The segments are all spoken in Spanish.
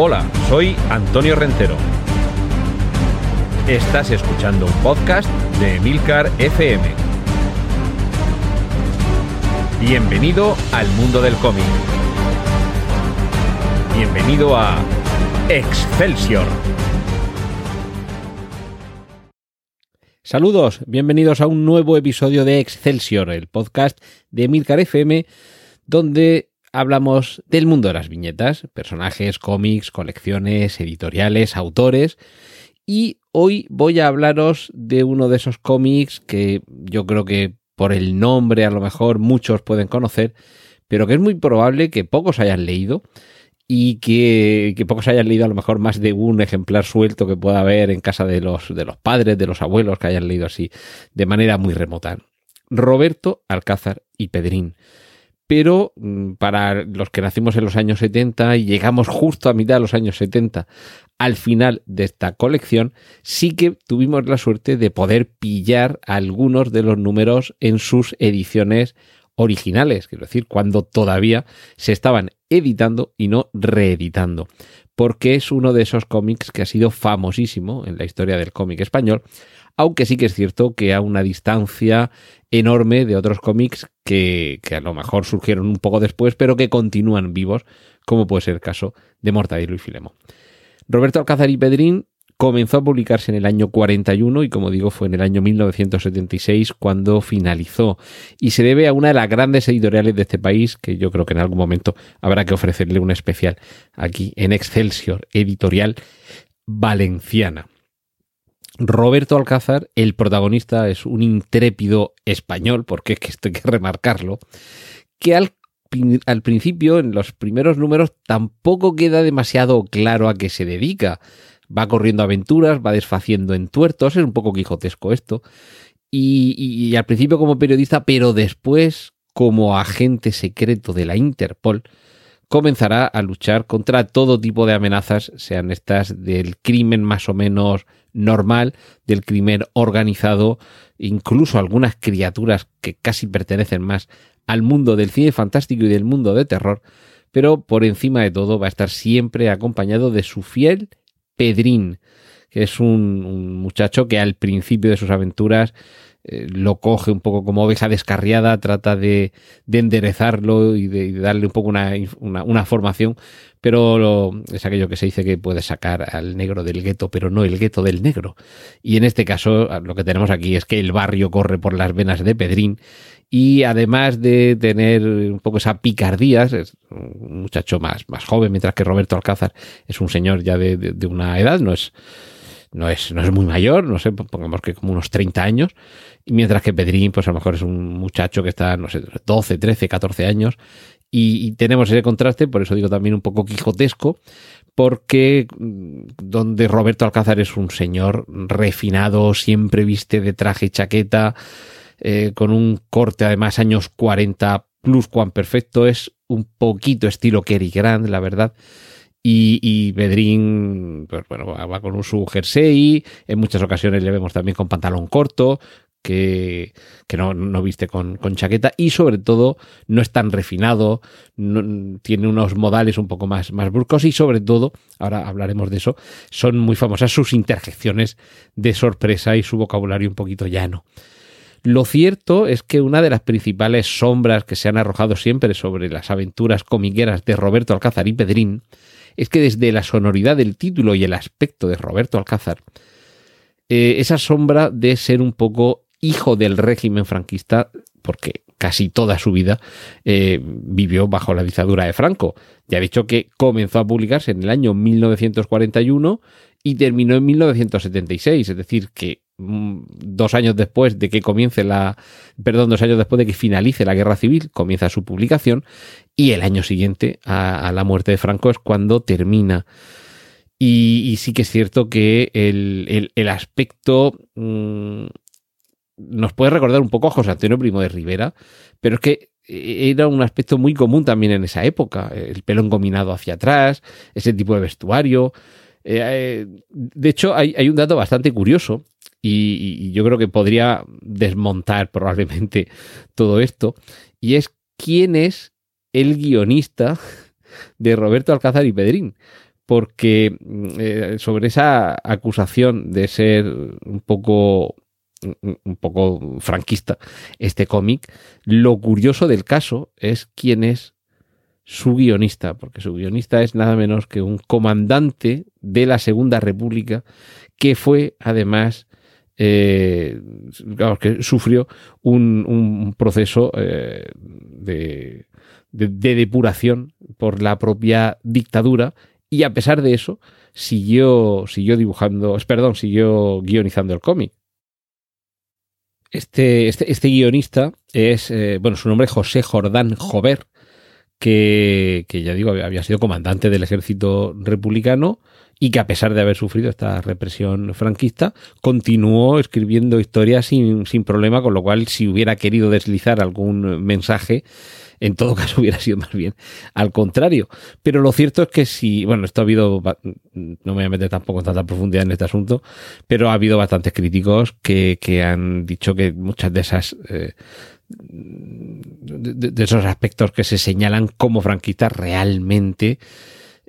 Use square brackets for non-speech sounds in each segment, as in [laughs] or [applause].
Hola, soy Antonio Rentero. Estás escuchando un podcast de Milcar FM. Bienvenido al mundo del cómic. Bienvenido a Excelsior. Saludos, bienvenidos a un nuevo episodio de Excelsior, el podcast de Milcar FM, donde hablamos del mundo de las viñetas, personajes, cómics, colecciones, editoriales, autores. Y hoy voy a hablaros de uno de esos cómics que yo creo que por el nombre a lo mejor muchos pueden conocer, pero que es muy probable que pocos hayan leído y que, pocos hayan leído a lo mejor más de un ejemplar suelto que pueda haber en casa de los, de los padres, de los abuelos que hayan leído así de manera muy remota. Roberto Alcázar y Pedrín. Pero mm, para los que nacimos en los años 70 y llegamos justo a mitad de los años 70 al final de esta colección, sí que tuvimos la suerte de poder pillar algunos de los números en sus ediciones originales, quiero decir, cuando todavía se estaban editando y no reeditando, porque es uno de esos cómics que ha sido famosísimo en la historia del cómic español, aunque sí que es cierto que a una distancia enorme de otros cómics que, a lo mejor surgieron un poco después, pero que continúan vivos, como puede ser el caso de Mortadelo y Filemo. Roberto Alcázar y Pedrín comenzó a publicarse en el año 41 y como digo fue en el año 1976 cuando finalizó y se debe a una de las grandes editoriales de este país que yo creo que en algún momento habrá que ofrecerle un especial aquí en Excelsior Editorial Valenciana. Roberto Alcázar, el protagonista, es un intrépido español, porque es que esto hay que remarcarlo, que al, al principio, en los primeros números, tampoco queda demasiado claro a qué se dedica va corriendo aventuras, va desfaciendo en tuertos, es un poco quijotesco esto. Y, al principio como periodista, pero después como agente secreto de la Interpol, comenzará a luchar contra todo tipo de amenazas, sean estas del crimen más o menos normal, del crimen organizado, incluso algunas criaturas que casi pertenecen más al mundo del cine fantástico y del mundo de terror, pero por encima de todo va a estar siempre acompañado de su fiel Pedrín, que es un, muchacho que al principio de sus aventuras eh, lo coge un poco como oveja descarriada, trata de, enderezarlo y de, darle un poco una, formación, pero es aquello que se dice que puede sacar al negro del gueto, pero no el gueto del negro. Y en este caso lo que tenemos aquí es que el barrio corre por las venas de Pedrín y además de tener un poco esa picardía, es un muchacho más, más joven, mientras que Roberto Alcázar es un señor ya de, una edad, no es, no es, no es muy mayor, no sé, pongamos que como unos 30 años, y mientras que Pedrín, pues a lo mejor es un muchacho que está, no sé, 12, 13, 14 años, y, tenemos ese contraste, por eso digo también un poco quijotesco, porque mm, donde Roberto Alcázar es un señor refinado, siempre viste de traje y chaqueta, eh, con un corte además años 40 plus cuan perfecto, es un poquito estilo Kerry Grant, la verdad. Y, y Bedrín, pues bueno, va, con un su jersey, en muchas ocasiones le vemos también con pantalón corto, que, no, viste con, con, chaqueta y sobre todo no es tan refinado, tiene unos modales un poco más, más bruscos y sobre todo, ahora hablaremos de eso, son muy famosas sus interjecciones de sorpresa y su vocabulario un poquito llano. Lo cierto es que una de las principales sombras que se han arrojado siempre sobre las aventuras comiqueras de Roberto Alcázar y Pedrín es que desde la sonoridad del título y el aspecto de Roberto Alcázar, eh, esa sombra de ser un poco hijo del régimen franquista, porque casi toda su vida eh, vivió bajo la dictadura de Franco. Ya he dicho que comenzó a publicarse en el año 1941 y terminó en 1976, es decir, que dos años después de que comience la, perdón, dos años después de que finalice la guerra civil, comienza su publicación y el año siguiente a, la muerte de Franco es cuando termina. Y, sí que es cierto que el, aspecto mm, nos puede recordar un poco a José Antonio Primo de Rivera, pero es que era un aspecto muy común también en esa época, el pelo engominado hacia atrás, ese tipo de vestuario. Eh, eh, de hecho, hay, hay un dato bastante curioso y, yo creo que podría desmontar probablemente [laughs] todo esto, y es quién es el guionista [laughs] de Roberto Alcázar y Pedrín. porque mm, sobre esa acusación de ser un poco un poco franquista este cómic, lo curioso del caso es quién es su guionista, porque su guionista es nada menos que un comandante de la Segunda República que fue además eh, que sufrió un, proceso eh, de, depuración por la propia dictadura y a pesar de eso siguió, siguió dibujando, perdón, siguió guionizando el cómic. Este, este, este guionista es, eh, bueno, su nombre es José Jordán Jover, que, ya digo, había sido comandante del ejército republicano y que a pesar de haber sufrido esta represión franquista, continuó escribiendo historias sin, sin problema, con lo cual si hubiera querido deslizar algún mensaje, en todo [laughs] caso hubiera sido más bien al contrario. Pero lo cierto es que si, bueno, esto ha habido, no me voy a meter tampoco en tanta profundidad en este asunto, pero ha habido bastantes críticos que, que han dicho que muchas de esas eh, de, esos aspectos que se señalan como franquistas realmente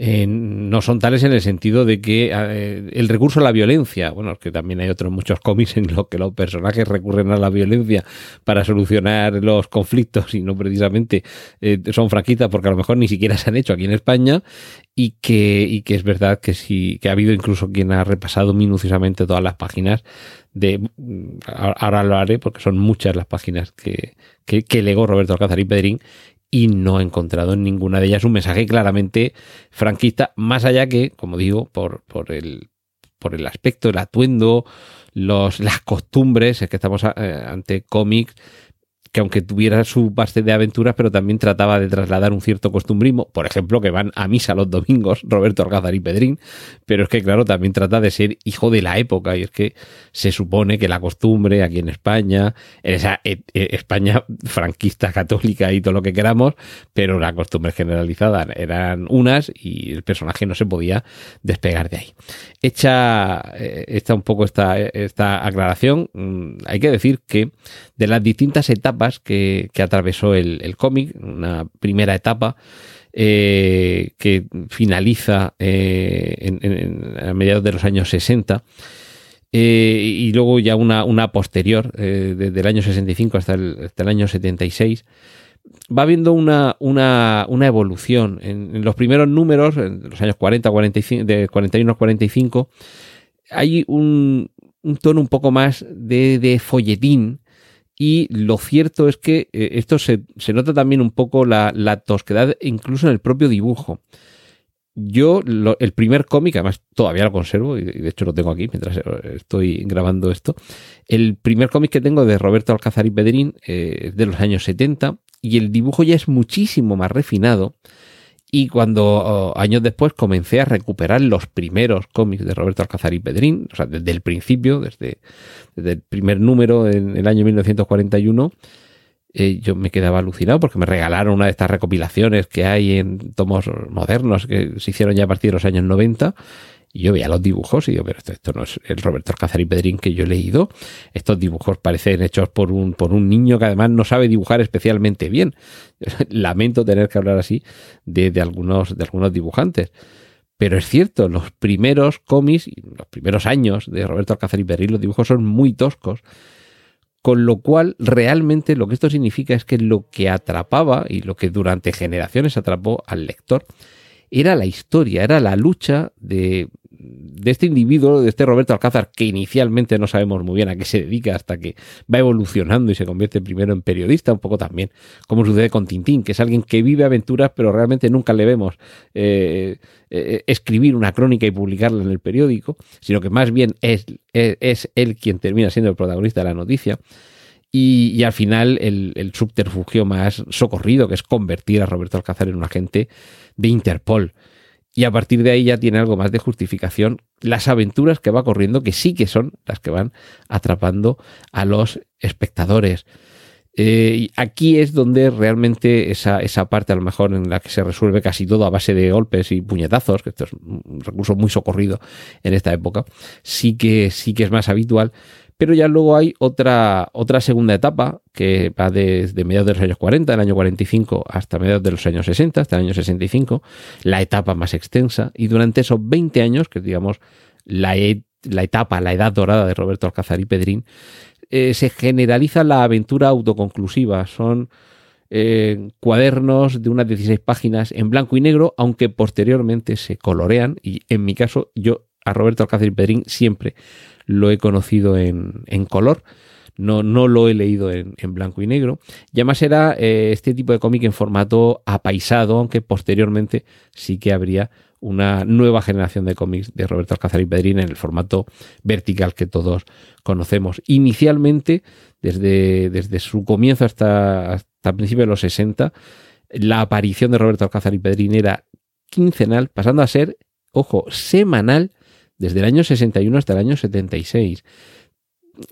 eh, no son tales en el sentido de que eh, el recurso a la violencia, bueno, es que también hay otros muchos cómics en los que los personajes recurren a la violencia para solucionar los conflictos y no precisamente eh, son franquistas porque a lo mejor ni siquiera se han hecho aquí en España y que, y que es verdad que sí, que ha habido incluso quien ha repasado minuciosamente todas las páginas de, ahora lo haré porque son muchas las páginas que, que, que legó Roberto Alcázar y Pedrín y no he encontrado en ninguna de ellas un mensaje claramente franquista, más allá que, como digo, por, por, el, por el aspecto, el atuendo, los, las costumbres, es que estamos eh, ante cómics que aunque tuviera su base de aventuras, pero también trataba de trasladar un cierto costumbrismo, por ejemplo, que van a misa los domingos, [laughs] Roberto Alcázar y Pedrín, pero es que, claro, también trata de ser hijo de la época, y es que se supone que la costumbre aquí en España, en esa e, e, España [laughs] franquista, católica y todo lo que queramos, pero la costumbre generalizada eran unas y el personaje no se podía despegar de ahí. Hecha, eh, un poco esta, esta aclaración, mm, hay que decir que de las distintas etapas que, atravesó el, cómic, una primera etapa eh, que finaliza eh, en, a mediados de los años 60. Eh, y luego ya una, una posterior, desde el año 65 hasta el, hasta el año 76, va habiendo una, una, una evolución. En, los primeros números, en los años 40, 45, de 41 a 45, hay un, un tono un poco más de, de folletín, y lo cierto es que eh, esto se, nota también un poco la, la, tosquedad incluso en el propio dibujo. Yo, el primer cómic, además todavía lo conservo, y de hecho lo tengo aquí mientras estoy grabando esto. El primer cómic que tengo de Roberto Alcázar y Pedrín eh, es de los años 70 y el dibujo ya es muchísimo más refinado. Y cuando años después comencé a recuperar los primeros cómics de Roberto Alcázar y Pedrín, o sea, desde el principio, desde, el primer número en el año 1941, eh, yo me quedaba alucinado porque me regalaron una de estas recopilaciones que hay en tomos modernos que se hicieron ya a partir de los años 90 y yo veía los dibujos y digo, pero esto, esto no es el Roberto Alcázar y Pedrín que yo he leído. Estos dibujos parecen hechos por un, por un niño que además no sabe dibujar especialmente bien. [laughs] Lamento tener que hablar así de, de, algunos, de algunos dibujantes. Pero es cierto, los primeros cómics, los primeros años de Roberto Alcázar y Pedrín, los dibujos son muy toscos. Con lo cual, realmente lo que esto significa es que lo que atrapaba y lo que durante generaciones atrapó al lector era la historia, era la lucha de, de este individuo, de este Roberto Alcázar, que inicialmente no sabemos muy bien a qué se dedica hasta que va evolucionando y se convierte primero en periodista, un poco también como sucede con Tintín, que es alguien que vive aventuras pero realmente nunca le vemos eh, eh, escribir una crónica y publicarla en el periódico, sino que más bien es, es, él quien termina siendo el protagonista de la noticia. Y, al final el, subterfugio más socorrido, que es convertir a Roberto Alcázar en un agente de Interpol. Y a partir de ahí ya tiene algo más de justificación las aventuras que va corriendo, que sí que son las que van atrapando a los espectadores. Eh, aquí es donde realmente esa, esa parte, a lo mejor en la que se resuelve casi todo a base de golpes y puñetazos, que esto es un recurso muy socorrido en esta época, sí que, sí que es más habitual Pero ya luego hay otra, otra segunda etapa que va desde mediados de los años 40, el año 45, hasta mediados de los años 60, hasta el año 65, la etapa más extensa. Y durante esos 20 años, que digamos la, la etapa, la edad dorada de Roberto Alcázar y Pedrín, eh, se generaliza la aventura autoconclusiva. Son eh, cuadernos de unas 16 páginas en blanco y negro, aunque posteriormente se colorean. Y en mi caso, yo a Roberto Alcázar y Pedrín siempre lo he conocido en, color. No, no, lo he leído en, blanco y negro. Y además era eh, este tipo de cómic en formato apaisado, aunque posteriormente sí que habría una nueva generación de cómics de Roberto Alcázar y Pedrín en el formato vertical que todos conocemos. Inicialmente, desde, desde su comienzo hasta, hasta principios de los 60, la aparición de Roberto Alcázar y Pedrín era quincenal, pasando a ser, ojo, semanal desde el año 61 hasta el año 76.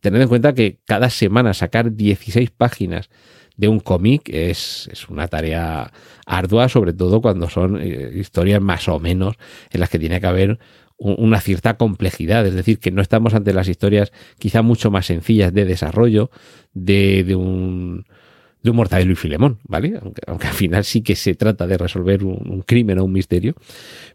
Tened en cuenta que cada semana sacar 16 páginas de un cómic es, una tarea ardua, sobre todo cuando son eh, historias más o menos en las que tiene que haber una cierta complejidad, es decir, que no estamos ante las historias quizá mucho más sencillas de desarrollo de, un de un Mortadelo y Filemón, ¿vale? Aunque, al final sí que se trata de resolver un, crimen o un misterio,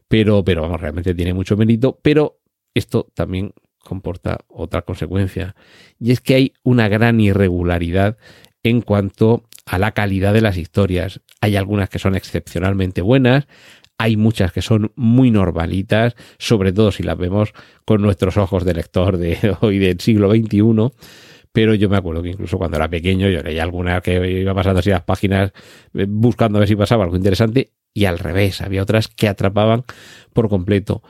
pero, pero vamos, realmente tiene mucho mérito, pero esto también comporta otra consecuencia, y es que hay una gran irregularidad en cuanto a la calidad de las historias. Hay algunas que son excepcionalmente buenas, hay muchas que son muy normalitas, sobre todo si las vemos con nuestros ojos de lector de [laughs] hoy del siglo XXI. Pero yo me acuerdo que incluso cuando era pequeño yo leía alguna que iba pasando así las páginas eh, buscando a ver si pasaba algo interesante y al revés, había otras que atrapaban por completo.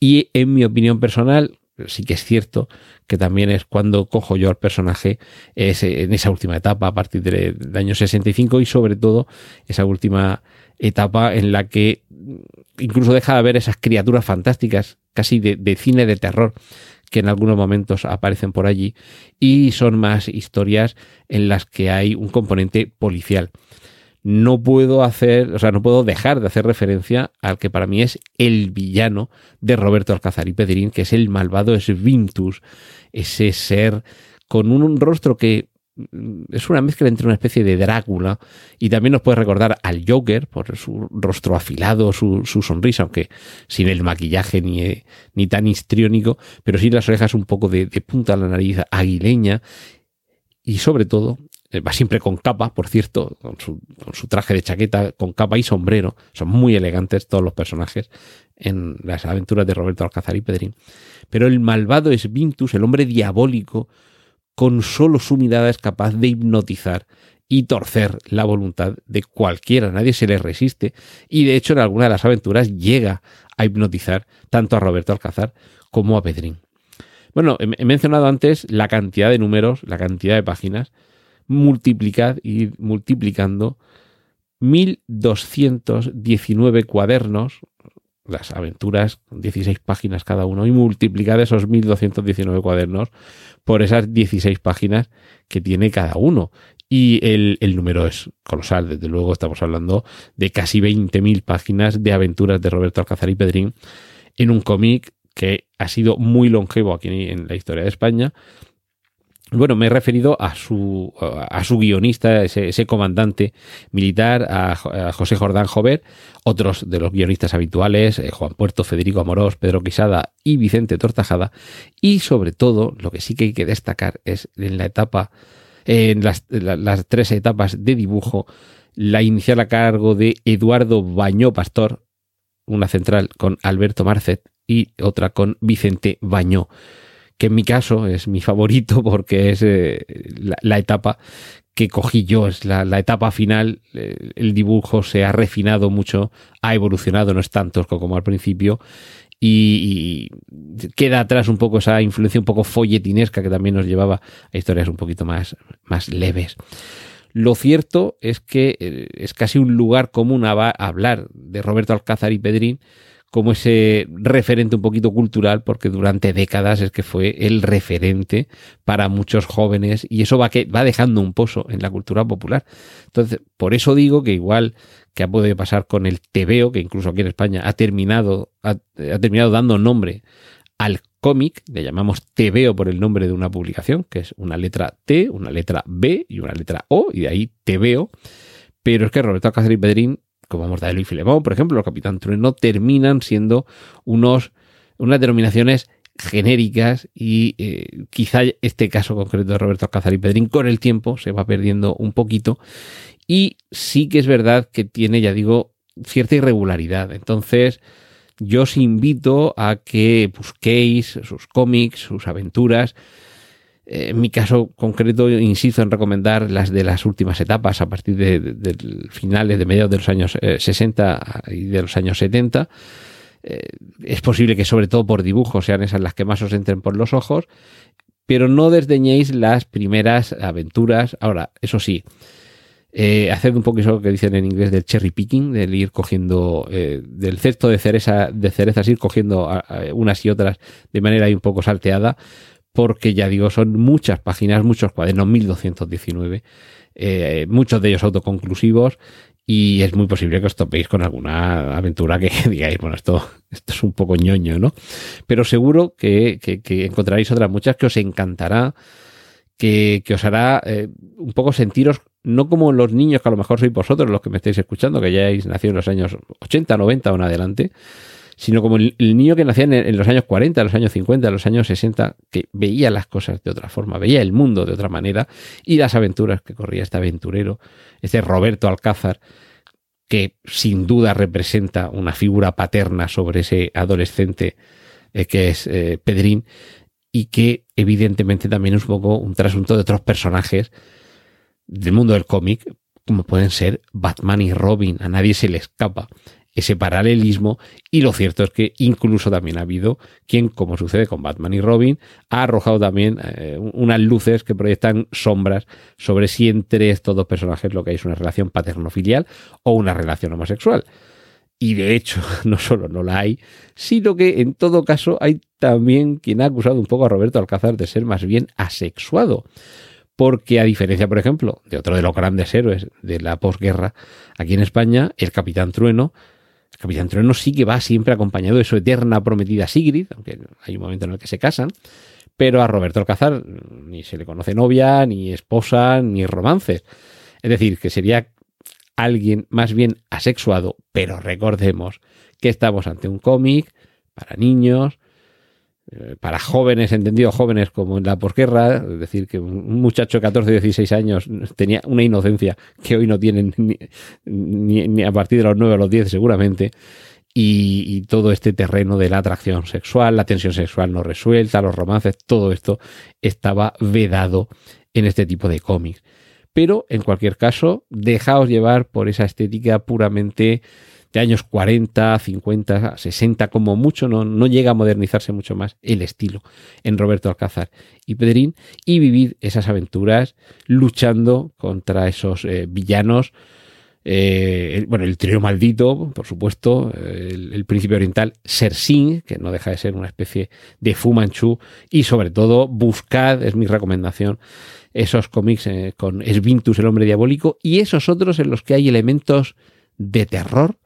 Y en mi opinión personal, sí que es cierto que también es cuando cojo yo al personaje en esa última etapa, a partir del año 65 y sobre todo esa última etapa en la que incluso deja de ver esas criaturas fantásticas, casi de, cine de terror, que en algunos momentos aparecen por allí, y son más historias en las que hay un componente policial no puedo hacer, o sea, no puedo dejar de hacer referencia al que para mí es el villano de Roberto Alcázar y Pedrín, que es el malvado Svintus, ese ser con un rostro que mm, es una mezcla entre una especie de Drácula y también nos puede recordar al Joker por su rostro afilado, su, sonrisa, aunque sin el maquillaje ni, ni, tan histriónico, pero sí las orejas un poco de, de punta a la nariz aguileña y sobre todo eh, va siempre con capa, por cierto, con su, traje de chaqueta, con capa y sombrero. Son muy elegantes todos los personajes en las aventuras de Roberto Alcázar y Pedrín. Pero el malvado es Vintus, el hombre diabólico, con solo su mirada es capaz de hipnotizar y torcer la voluntad de cualquiera. Nadie se le resiste. Y de hecho, en alguna de las aventuras llega a hipnotizar tanto a Roberto Alcázar como a Pedrín. Bueno, he mencionado antes la cantidad de números, la cantidad de páginas multiplicad y multiplicando 1219 cuadernos, las aventuras, 16 páginas cada uno, y multiplicad esos 1219 cuadernos por esas 16 páginas que tiene cada uno. Y el, el número es colosal, desde luego estamos hablando de casi 20.000 páginas de aventuras de Roberto Alcázar y Pedrín en un cómic que ha sido muy longevo aquí en la historia de España bueno, me he referido a su, a su guionista, ese, comandante militar, a, José Jordán Jover, otros de los guionistas habituales, eh, Juan Puerto, Federico Amorós, Pedro Quisada y Vicente Tortajada. Y sobre todo, lo que sí que hay que destacar es en la etapa, en las, las tres etapas de dibujo, la inicial a cargo de Eduardo Bañó Pastor, una central con Alberto Marcet y otra con Vicente Bañó que en mi caso es mi favorito [laughs] porque es eh, la, etapa que cogí yo, es la, etapa final, eh, el dibujo se ha refinado mucho, ha evolucionado, no es tanto como al principio, y, queda atrás un poco esa influencia un poco folletinesca que también nos llevaba a historias un poquito más, más leves. Lo cierto es que eh, es casi un lugar común a hablar de Roberto Alcázar y Pedrín, como ese referente un poquito cultural, porque durante décadas es que fue el referente para muchos jóvenes y eso va, que, va dejando un pozo en la cultura popular. Entonces, por eso digo que igual que ha podido pasar con el TVO, que incluso aquí en España ha terminado, ha, terminado dando nombre al cómic, le llamamos TVO por el nombre de una publicación, que es una letra T, una letra B y una letra O, y de ahí TVO. Pero es que Roberto Alcázar y Pedrín, como Mortadelo y Filemón, por ejemplo, el Capitán Trueno, terminan siendo unos, unas denominaciones genéricas y eh, quizá este caso concreto de Roberto Alcázar y Pedrín con el tiempo se va perdiendo un poquito y sí que es verdad que tiene, ya digo, cierta irregularidad. Entonces, yo os invito a que busquéis sus cómics, sus aventuras. En mi caso concreto, insisto en recomendar las de las últimas etapas a partir de, finales, de mediados de los años 60 eh, y de los años 70. Eh, es posible que sobre todo por dibujo sean esas las que más os entren por los ojos, pero no desdeñéis las primeras aventuras. Ahora, eso sí, eh, haced un poco eso que dicen en inglés del cherry picking, del ir cogiendo eh, del cesto de, cereza, de cerezas, ir cogiendo unas y otras de manera un poco salteada, porque ya digo, son muchas páginas, muchos cuadernos, 1219, eh, muchos de ellos autoconclusivos, y es muy posible que os topéis con alguna aventura que [laughs] digáis, bueno, esto, esto es un poco ñoño, ¿no? Pero seguro que, que, encontraréis otras muchas que os encantará, que, que os hará eh, un poco sentiros no como los niños que a lo mejor sois vosotros los que me estáis escuchando, que ya habéis nacido en los años 80, 90 o en adelante, sino como el, niño que nacía en, los años 40, en los años 50, en los años 60, que veía las cosas de otra forma, veía el mundo de otra manera y las aventuras que corría este aventurero, este Roberto Alcázar, que sin duda representa una figura paterna sobre ese adolescente eh, que es eh, Pedrín y que evidentemente también es un poco un trasunto de otros personajes del mundo del cómic, como pueden ser Batman y Robin, a nadie se le escapa ese paralelismo. Y lo cierto es que incluso también ha habido quien, como sucede con Batman y Robin, ha arrojado también eh, unas luces que proyectan sombras sobre si entre estos dos personajes lo que hay es una relación paterno-filial o una relación homosexual. Y de hecho, [laughs] no solo no la hay, sino que en todo caso hay también quien ha acusado un poco a Roberto Alcázar de ser más bien asexuado porque a diferencia, por ejemplo, de otro de los grandes héroes de la posguerra, aquí en España, el Capitán Trueno, el Capitán Trueno sí que va siempre acompañado de su eterna prometida Sigrid, aunque hay un momento en el que se casan, pero a Roberto Alcázar ni se le conoce novia, ni esposa, ni romances. Es decir, que sería alguien más bien asexuado, pero recordemos que estamos ante un cómic para niños, para jóvenes, entendido jóvenes como en la posguerra, es decir, que un muchacho de 14 o 16 años tenía una inocencia que hoy no tienen [laughs] ni, a partir de los 9 o los 10 seguramente, y, todo este terreno de la atracción sexual, la tensión sexual no resuelta, los romances, todo esto estaba vedado en este tipo de cómics. Pero, en cualquier caso, dejaos llevar por esa estética puramente de años 40, 50, 60 como mucho, no, no llega a modernizarse mucho más el estilo en Roberto Alcázar y Pedrín y vivir esas aventuras luchando contra esos eh, villanos. Eh, bueno, el trío maldito, por supuesto, el, príncipe oriental Sersin, que no deja de ser una especie de Fu Manchu, y sobre todo buscad, es mi recomendación, esos cómics eh, con Esvintus, el hombre diabólico, y esos otros en los que hay elementos de terror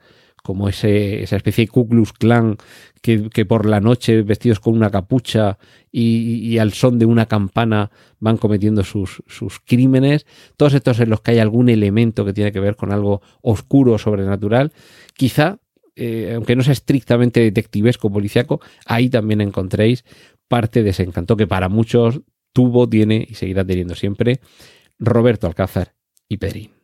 como ese, esa especie de Ku Klux Klan que, por la noche, vestidos con una capucha y, al son de una campana, van cometiendo sus, sus, crímenes. Todos estos en los que hay algún elemento que tiene que ver con algo oscuro, sobrenatural. Quizá, eh, aunque no sea estrictamente detectivesco, policiaco, ahí también encontréis parte de ese encanto que para muchos tuvo, tiene y seguirá teniendo siempre Roberto Alcázar y Pedrín.